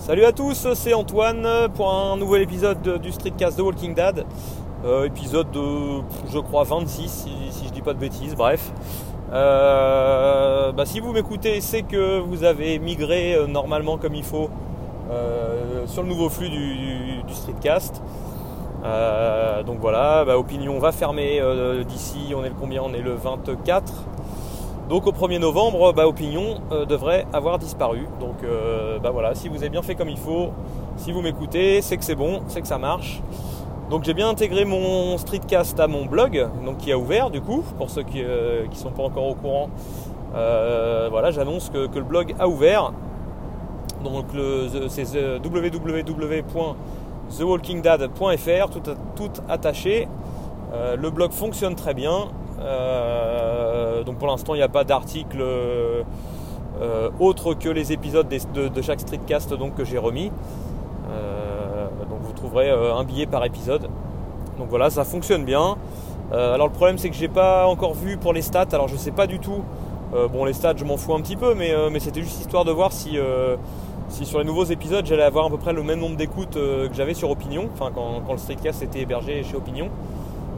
Salut à tous, c'est Antoine pour un nouvel épisode du Streetcast de Walking Dead. Euh, épisode de, je crois, 26, si, si, je dis pas de bêtises, bref. Euh, bah, si vous m'écoutez, c'est que vous avez migré euh, normalement comme il faut sur le nouveau flux du, Streetcast. Donc voilà, bah, Opinion va fermer d'ici, on est le combien? On est le 24. Donc au 1er novembre, bah, Opinion euh, devrait avoir disparu. Donc euh, bah, voilà, si vous avez bien fait comme il faut, si vous m'écoutez, c'est que c'est bon, c'est que ça marche. Donc j'ai bien intégré mon streetcast à mon blog, donc qui a ouvert du coup, pour ceux qui ne euh, sont pas encore au courant. voilà, j'annonce que, que, le blog a ouvert. Donc c'est www.thewalkingdad.fr, tout, attaché. le blog fonctionne très bien. Donc pour l'instant, il n'y a pas d'article euh, autre que les épisodes de, de, chaque streetcast donc, que j'ai remis. Euh, donc vous trouverez un billet par épisode. Donc voilà, ça fonctionne bien. alors le problème, c'est que j'ai pas encore vu pour les stats. Alors je sais pas du tout. bon, les stats, je m'en fous un petit peu, mais, c'était juste histoire de voir si sur les nouveaux épisodes j'allais avoir à peu près le même nombre d'écoutes que j'avais sur Opinion, enfin quand, le streetcast était hébergé chez Opinion.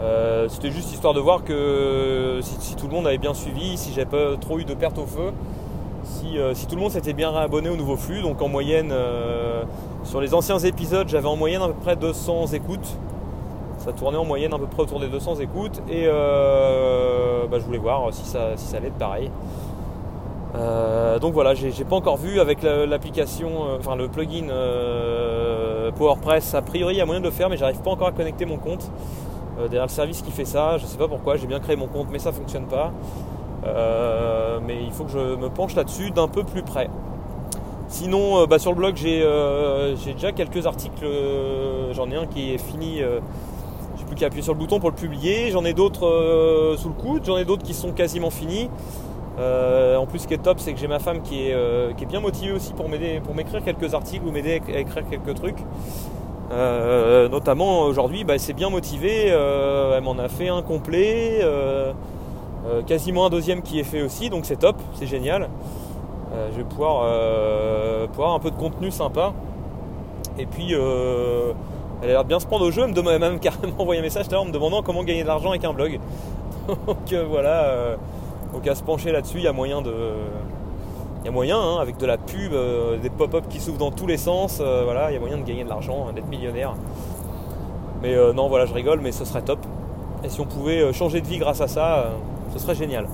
Euh, c'était juste histoire de voir que si, tout le monde avait bien suivi, si j'avais pas trop eu de perte au feu, si, euh, tout le monde s'était bien abonné au nouveau flux. Donc en moyenne, euh, sur les anciens épisodes, j'avais en moyenne à peu près 200 écoutes. Ça tournait en moyenne à peu près autour des 200 écoutes. Et bah, je voulais voir si ça, si ça allait être pareil. donc voilà, j'ai pas encore vu avec l'application, enfin le plugin PowerPress. A priori, il y a moyen de le faire, mais j'arrive pas encore à connecter mon compte. Euh, derrière le service qui fait ça. Je sais pas pourquoi, j'ai bien créé mon compte, mais ça fonctionne pas. Euh, mais il faut que je me penche là-dessus d'un peu plus près. Sinon, euh, bah, sur le blog, j'ai déjà quelques articles. J'en ai un qui est fini. j'ai plus qu'à appuyer sur le bouton pour le publier. J'en ai d'autres sous le coude. J'en ai d'autres qui sont quasiment finis. en plus, ce qui est top, c'est que j'ai ma femme qui est, qui est bien motivée aussi pour m'aider, pour m'écrire quelques articles ou m'aider à écrire quelques trucs. Euh, notamment aujourd'hui, bah, elle s'est bien motivée. Euh, elle m'en a fait un complet, euh, quasiment un deuxième qui est fait aussi, donc c'est top, c'est génial. je vais pouvoir, pouvoir un peu de contenu sympa. Et puis, elle a l'air bien se prendre au jeu. Elle m'a même carrément envoyé un message tout à l'heure me demandant comment gagner de l'argent avec un blog. donc voilà, donc à se pencher là-dessus, il y a moyen de y a moyen, hein, avec de la pub, euh, des pop-up qui s'ouvrent dans tous les sens, euh, voilà, il y a moyen de gagner de l'argent, d'être millionnaire. Mais euh, non, voilà, je rigole, mais ce serait top. Et si on pouvait changer de vie grâce à ça, ce serait génial.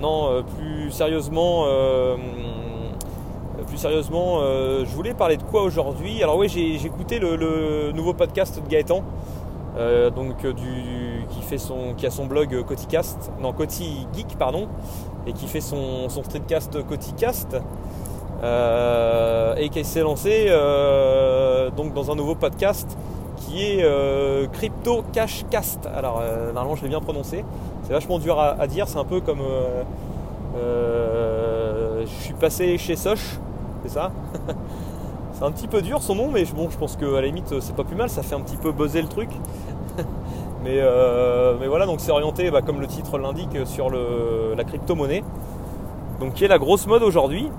non, plus sérieusement, plus sérieusement, je voulais parler de quoi aujourd'hui? Alors oui, j'ai écouté le, nouveau podcast de Gaëtan. donc du, qui fait son qui a son blog Coticast non Coti Geek pardon et qui fait son, son streetcast Coticast euh, et qui s'est lancé euh, donc dans un nouveau podcast qui est euh, Crypto Cash Cast. Alors normalement je l'ai bien prononcé, c'est vachement dur à, dire, c'est un peu comme je suis passé chez Soch, c'est ça? C'est un petit peu dur son nom, mais bon, je pense qu'à la limite c'est pas plus mal, ça fait un petit peu buzzer le truc. Euh, mais, voilà, donc c'est orienté, bah, comme le titre l'indique, sur la crypto-monnaie. Donc qui est la grosse mode aujourd'hui.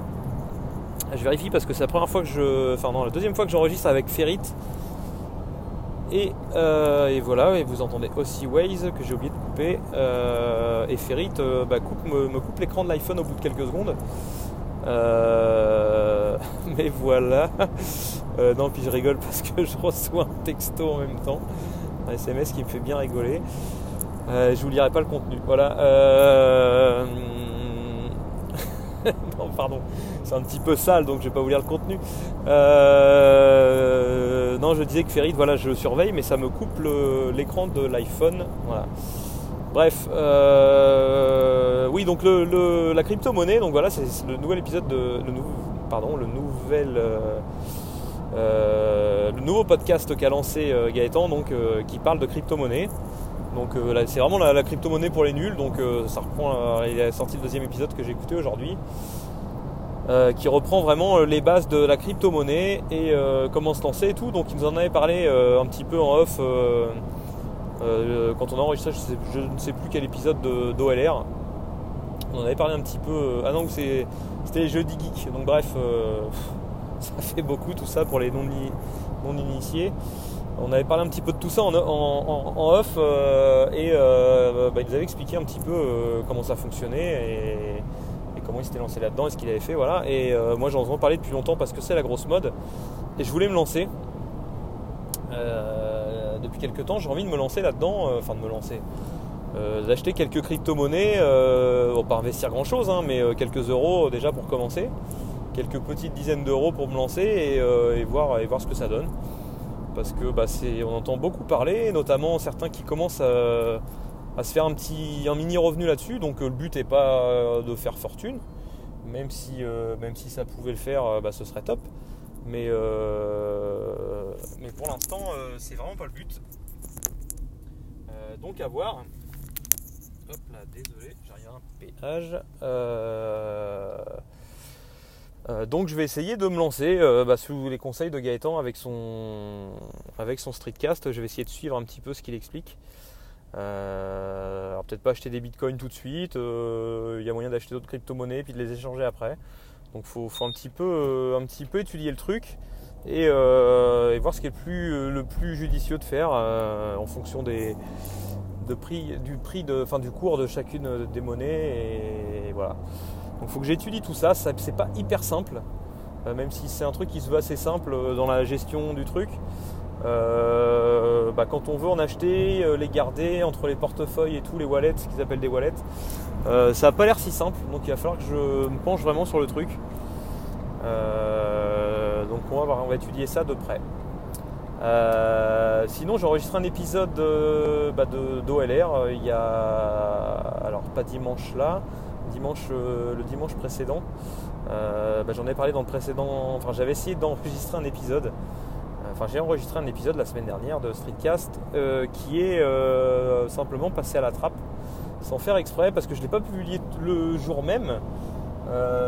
Je vérifie parce que c'est la première fois que je. Enfin non, la deuxième fois que j'enregistre avec Ferrit. Et, euh, voilà, et vous entendez aussi Waze que j'ai oublié de couper. Euh, et Ferrit bah, me, coupe l'écran de l'iPhone au bout de quelques secondes. mais voilà. non, puis je rigole parce que je reçois un texto en même temps un SMS qui me fait bien rigoler. Euh, je vous lirai pas le contenu. Voilà. Euh, non, pardon. C'est un petit peu sale, donc je vais pas vous lire le contenu. Euh, non, je disais que Ferid, voilà, je surveille, mais ça me coupe l'écran de l'iPhone. Voilà. Bref, oui, donc le, la crypto-monnaie, donc voilà, c'est le nouvel épisode de. Le pardon, le nouvel euh, le nouveau podcast qu'a lancé euh, Gaëtan, donc, euh, qui parle de crypto-monnaie. Donc c'est vraiment la, crypto-monnaie pour les nuls. Donc ça reprend, il a sorti le deuxième épisode que j'ai écouté aujourd'hui. qui reprend vraiment les bases de la crypto-monnaie et comment se lancer et tout. Donc il nous en avait parlé un petit peu en off quand on a enregistré, je, ne sais plus quel épisode d'OLR. On en avait parlé un petit peu. ah non, c'était les jeudis geeks. Donc bref, ça fait beaucoup tout ça pour les non-initiés. On avait parlé un petit peu de tout ça en, off et bah, il nous avait expliqué un petit peu comment ça fonctionnait et, comment il s'était lancé là-dedans et ce qu'il avait fait. Voilà. Et moi j'en ai parlé depuis longtemps parce que c'est la grosse mode et je voulais me lancer. depuis quelques temps, j'ai envie de me lancer là-dedans, enfin de me lancer. Euh, d'acheter quelques crypto-monnaies, euh, pas investir grand chose, hein, mais euh, quelques euros déjà pour commencer, quelques petites dizaines d'euros pour me lancer et, voir, et voir ce que ça donne. Parce que bah, on entend beaucoup parler, notamment certains qui commencent à, se faire un petit un mini revenu là-dessus, donc le but n'est pas de faire fortune, même si, même si ça pouvait le faire, bah, ce serait top. Mais, mais pour l'instant, c'est vraiment pas le but. donc à voir. Hop là, désolé, j'ai un péage. Euh, euh, donc je vais essayer de me lancer euh, bah, sous les conseils de Gaëtan avec son, avec son streetcast. Je vais essayer de suivre un petit peu ce qu'il explique. alors peut-être pas acheter des bitcoins tout de suite. Il y a moyen d'acheter d'autres crypto-monnaies puis de les échanger après. Donc il faut, un, petit peu, un petit peu étudier le truc et, voir ce qui est le plus, le plus judicieux de faire en fonction des, prix, du prix de, du cours de chacune des monnaies. Et, voilà. Donc il faut que j'étudie tout ça. ça c'est pas hyper simple, euh, même si c'est un truc qui se veut assez simple euh, dans la gestion du truc. Euh, bah, quand on veut en acheter, les garder entre les portefeuilles et tous les wallets, ce qu'ils appellent des wallets, ça n'a pas l'air si simple. Donc il va falloir que je me penche vraiment sur le truc. donc on va, on va étudier ça de près. Sinon, j'ai enregistré un épisode bah, d'OLR il y a. Alors, pas dimanche là, euh, le dimanche précédent. Bah, j'en ai parlé dans le précédent. Enfin, j'avais essayé d'enregistrer un épisode. Enfin, j'ai enregistré un épisode la semaine dernière de Streetcast qui est simplement passé à la trappe sans faire exprès parce que je ne l'ai pas publié le jour même.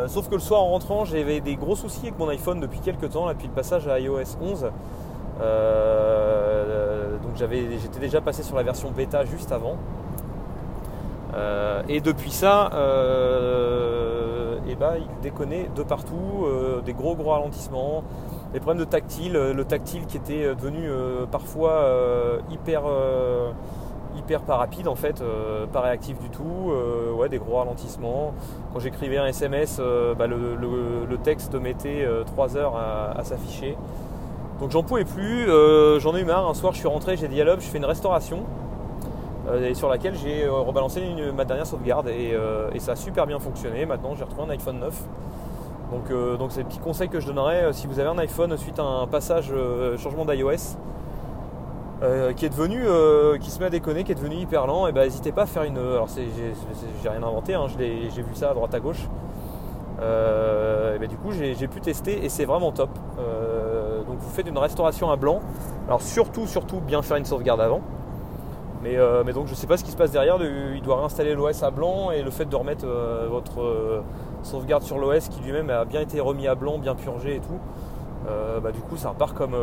sauf que le soir en rentrant, j'avais des gros soucis avec mon iPhone depuis quelques temps, depuis le passage à iOS 11. Euh, donc j'étais déjà passé sur la version bêta juste avant. Euh, et depuis ça, euh, eh ben, il déconnait de partout, des gros gros ralentissements, des problèmes de tactile, le tactile qui était devenu parfois hyper hyper pas rapide en fait, pas réactif du tout, ouais, des gros ralentissements. Quand j'écrivais un SMS, bah, le, texte mettait 3 heures à s'afficher. Donc j'en pouvais plus, euh, j'en ai eu marre. Un soir, je suis rentré, j'ai dit à je fais une restauration. Euh, et sur laquelle j'ai euh, rebalancé ma dernière sauvegarde et, ça a super bien fonctionné. Maintenant, j'ai retrouvé un iPhone 9. Donc, donc c'est le petit conseil que je donnerais si vous avez un iPhone suite à un passage changement d'iOS qui est devenu, qui se met à déconner, qui est devenu hyper lent, et ben n'hésitez pas à faire une. Alors j'ai rien inventé, hein, j'ai vu ça à droite à gauche. et ben, du coup j'ai pu tester et c'est vraiment top. Donc vous faites une restauration à blanc. Alors surtout, surtout bien faire une sauvegarde avant. Mais, euh, donc je ne sais pas ce qui se passe derrière. Il doit réinstaller l'OS à blanc et le fait de remettre euh, votre euh, sauvegarde sur l'OS qui lui-même a bien été remis à blanc, bien purgé et tout. Bah, du coup ça repart comme,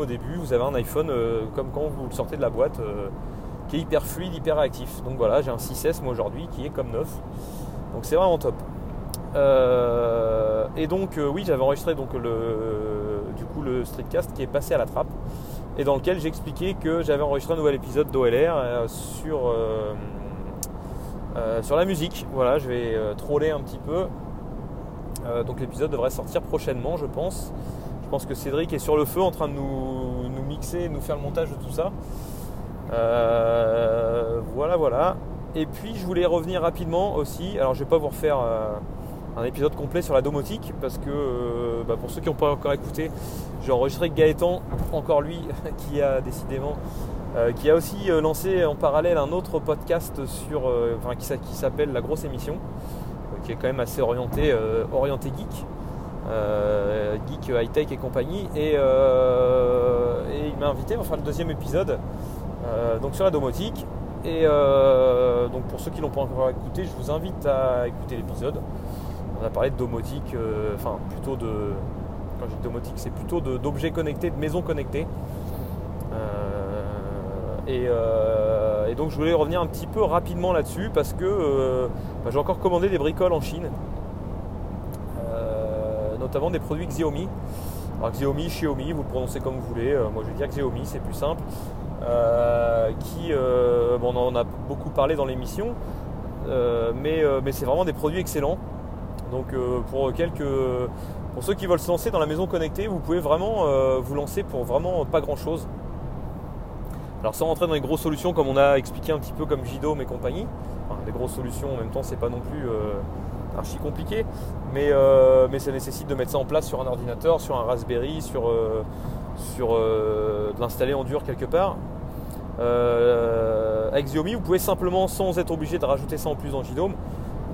au début. Vous avez un iPhone comme quand vous le sortez de la boîte qui est hyper fluide, hyper réactif. Donc voilà, j'ai un 6S moi aujourd'hui qui est comme neuf. Donc c'est vraiment top. et donc oui j'avais enregistré donc du coup le streetcast qui est passé à la trappe et dans lequel j'expliquais que j'avais enregistré un nouvel épisode d'OLR euh, sur, euh, euh, sur la musique. Voilà, je vais troller un petit peu. donc l'épisode devrait sortir prochainement, je pense. Je pense que Cédric est sur le feu en train de nous, nous mixer, nous faire le montage de tout ça. voilà, voilà. Et puis je voulais revenir rapidement aussi. Alors je vais pas vous refaire un épisode complet sur la domotique parce que euh, bah, pour ceux qui n'ont pas encore écouté, j'ai enregistré Gaëtan, encore lui, qui a décidément, euh, qui a aussi euh, lancé en parallèle un autre podcast sur, qui, s'appelle La Grosse Émission, qui est quand même assez orienté, orienté geek. geek high-tech et compagnie et, il m'a invité à faire le deuxième épisode donc sur la domotique et donc pour ceux qui l'ont pas encore écouté je vous invite à écouter l'épisode on a parlé de domotique, euh, enfin plutôt de. Quand je dis domotique, c'est plutôt d'objets connectés, de maisons connectées. Euh, et, euh, et donc je voulais revenir un petit peu rapidement là-dessus parce que bah, j'ai encore commandé des bricoles en Chine, notamment des produits Xiaomi. Alors Xiaomi, Xiaomi, vous le prononcez comme vous voulez, moi je vais dire Xiaomi, c'est plus simple. qui, on en a beaucoup parlé dans l'émission, mais c'est vraiment des produits excellents. Donc pour quelques pour ceux qui veulent se lancer dans la maison connectée, vous pouvez vraiment euh, vous lancer pour vraiment pas grand chose. Alors sans rentrer dans les grosses solutions comme on a expliqué un petit peu comme Jidome et compagnie, enfin, des grosses solutions en même temps c'est pas non plus euh, archi compliqué, mais, euh, mais ça nécessite de mettre ça en place sur un ordinateur, sur un Raspberry, sur, sur de l'installer en dur quelque part. avec Xiaomi, vous pouvez simplement, sans être obligé de rajouter ça en plus dans Jidome,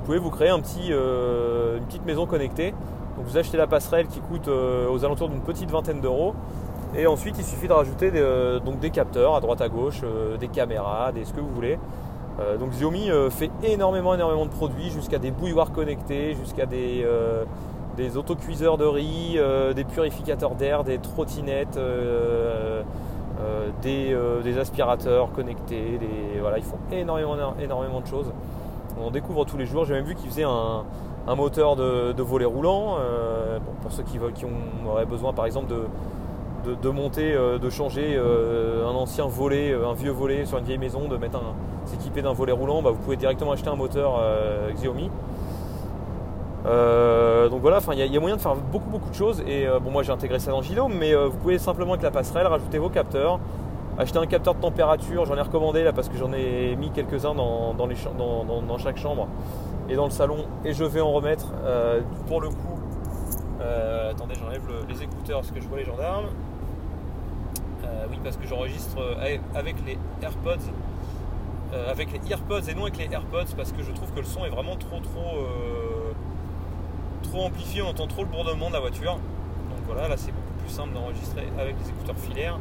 pouvez vous créer petit, une petite maison connectée donc vous achetez la passerelle qui coûte euh, aux alentours d'une petite vingtaine d'euros. Et ensuite, il suffit de rajouter des, euh, donc des capteurs à droite à gauche, euh, des caméras, des ce que vous voulez. donc Xiaomi fait énormément, énormément de produits, jusqu'à des bouilloires connectés, jusqu'à des, des autocuiseurs de riz, des purificateurs d'air, des trottinettes, des, aspirateurs connectés. voilà, ils font énormément, énormément de choses. On découvre tous les jours. J'ai même vu qu'ils faisaient un, moteur de, volet roulant. Euh, pour ceux qui, auraient besoin par exemple de, monter, euh, de changer euh, un ancien volet, un vieux volet sur une vieille maison, de mettre s'équiper d'un volet roulant, bah, vous pouvez directement acheter un moteur Xiaomi. donc voilà, il y, a moyen de faire beaucoup beaucoup de choses et bon moi j'ai intégré ça dans Gino, mais vous pouvez simplement avec la passerelle rajouter vos capteurs, acheter un capteur de température, j'en ai recommandé là parce que j'en ai mis quelques-uns dans, dans, dans, chaque chambre et dans le salon et je vais en remettre euh, pour le coup euh, attendez j'enlève les écouteurs parce que je vois les gendarmes. Euh, oui parce que j'enregistre avec les AirPods avec les AirPods et non avec les AirPods parce que je trouve que le son est vraiment trop trop trop amplifié on entend trop le bourdonnement de la voiture. Donc voilà là c'est beaucoup plus simple d'enregistrer avec les écouteurs filaires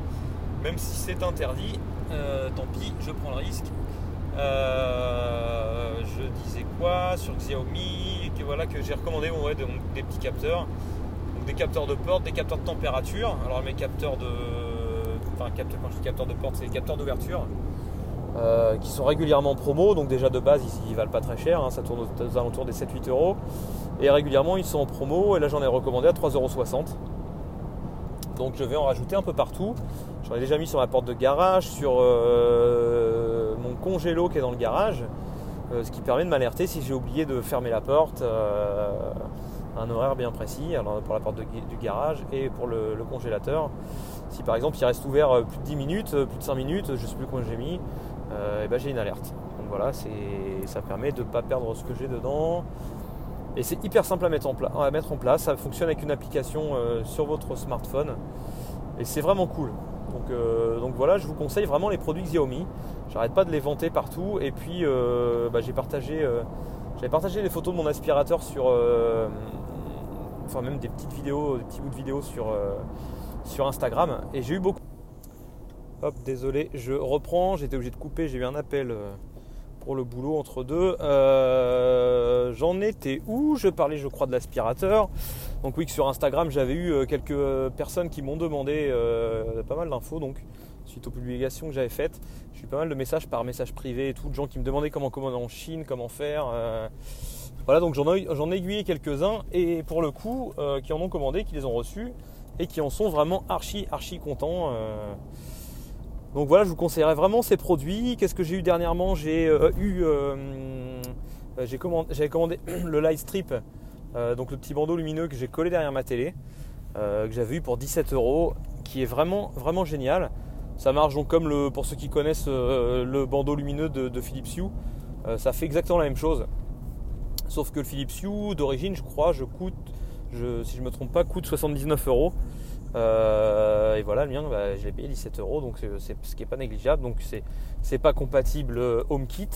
même si c'est interdit tant pis je prends le risque. Euh, je disais quoi sur Xiaomi que voilà que j'ai recommandé des petits capteurs. Des capteurs de porte des capteurs de température. Alors mes capteurs de enfin capteurs, quand je dis capteurs de porte c'est des capteurs d'ouverture euh, qui sont régulièrement en promo. Donc déjà de base ils, ils valent pas très cher hein, ça tourne aux, alentours des 7-8 euros. Et régulièrement ils sont en promo. Et là j'en ai recommandé à 3,60 euros donc je vais en rajouter un peu partout. J'en ai déjà mis sur ma porte de garage, sur euh, mon congélo qui est dans le garage, euh, ce qui permet de m'alerter si j'ai oublié de fermer la porte euh, à un horaire bien précis, alors pour la porte du garage et pour le, congélateur. Si par exemple il reste ouvert plus de 10 minutes, plus de 5 minutes, je ne sais plus combien j'ai mis, ben j'ai une alerte. Donc voilà, ça permet de ne pas perdre ce que j'ai dedans. Et c'est hyper simple à mettre, en place. Ça fonctionne avec une application euh, sur votre smartphone. Et c'est vraiment cool. Euh, donc, voilà, je vous conseille vraiment les produits Xiaomi. J'arrête pas de les vanter partout. Et puis euh, bah, j'ai partagé, j'avais partagé des photos de mon aspirateur sur, enfin même des petites vidéos, des petits bouts de vidéos sur, Instagram. Et j'ai eu beaucoup. Hop, désolé, je reprends. J'étais obligé de couper. J'ai eu un appel pour le boulot entre deux. Euh, j'en étais où? Je parlais, je crois, de l'aspirateur. Donc oui, que sur Instagram, j'avais eu euh, quelques personnes qui m'ont demandé euh, pas mal d'infos. Donc suite aux publications que j'avais faites, j'ai eu pas mal de messages par message privé et tout, de gens qui me demandaient comment commander en Chine, comment faire. voilà, donc j'en ai, aiguillé quelques-uns et pour le coup, qui en ont commandé, qui les ont reçus et qui en sont vraiment archi, archi contents. Donc voilà, je vous conseillerais vraiment ces produits. Qu'est-ce que j'ai eu dernièrement? J'ai euh, eu, euh, euh, j'avais commandé le Light Strip, donc le petit bandeau lumineux que j'ai collé derrière ma télé, que j'avais eu pour 17 euros, qui est vraiment vraiment génial. Ça marche donc comme le, pour ceux qui connaissent le bandeau lumineux de, Philips Hue, ça fait exactement la même chose. Sauf que le Philips Hue d'origine, je crois, je coûte, si je me trompe pas, coûte 79 euros. Euh, et voilà, le mien, bah, je l'ai payé 17 euros, donc c'est ce qui n'est pas négligeable. Donc c'est pas compatible euh, HomeKit,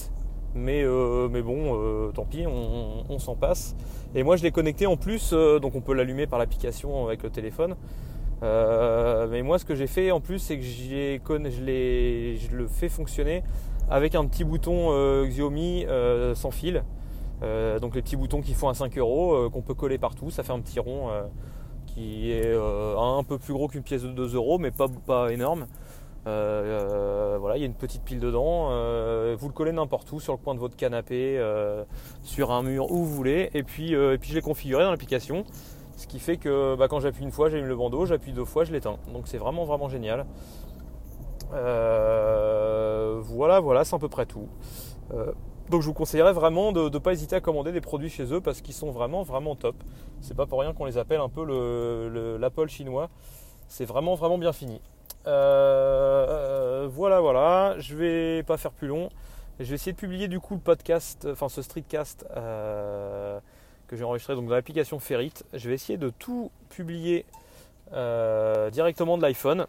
mais, euh, mais bon, tant pis, on, s'en passe. Et moi, je l'ai connecté en plus, donc on peut l'allumer par l'application avec le téléphone. mais moi, ce que j'ai fait en plus, c'est que je, je le fais fonctionner avec un petit bouton Xiaomi sans fil. donc les petits boutons qui font à 5 euros, qu'on peut coller partout, ça fait un petit rond qui est euh, un peu plus gros qu'une pièce de 2 euros, mais pas, pas énorme. Voilà, il y a une petite pile dedans. vous le collez n'importe où, sur le coin de votre canapé, sur un mur, où vous voulez. Et puis, et puis je l'ai configuré dans l'application. Ce qui fait que bah, quand j'appuie une fois, j'allume le bandeau, j'appuie deux fois, je l'éteins. Donc c'est vraiment vraiment génial. Euh, voilà, voilà, c'est à peu près tout. Euh, donc je vous conseillerais vraiment de ne pas hésiter à commander des produits chez eux parce qu'ils sont vraiment vraiment top. C'est pas pour rien qu'on les appelle un peu l'Apple le, chinois. C'est vraiment vraiment bien fini. Euh, voilà, voilà. Je vais pas faire plus long. Je vais essayer de publier du coup le podcast, enfin ce streetcast que j'ai enregistré donc dans l'application Ferrit. Je vais essayer de tout publier euh, directement de l'iPhone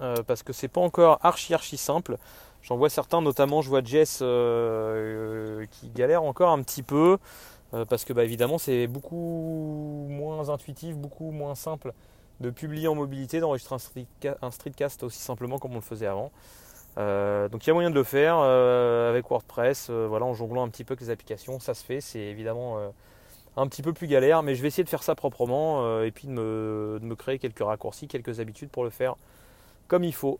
euh, parce que c'est pas encore archi archi simple. J'en vois certains, notamment je vois Jess euh, qui galère encore un petit peu parce que bah, évidemment c'est beaucoup moins intuitif, beaucoup moins simple de publier en mobilité, d'enregistrer un, streetcast aussi simplement comme on le faisait avant. donc il y a moyen de le faire avec WordPress, voilà, en jonglant un petit peu avec les applications, ça se fait, c'est évidemment un petit peu plus galère, mais je vais essayer de faire ça proprement euh, et puis de me, créer quelques raccourcis, quelques habitudes pour le faire comme il faut.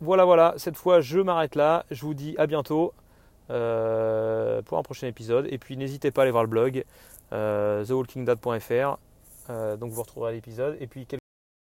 Voilà, voilà, cette fois je m'arrête là. Je vous dis à bientôt euh, pour un prochain épisode. Et puis n'hésitez pas à aller voir le blog euh, thewalkingdad.fr. donc vous retrouverez l'épisode. Et puis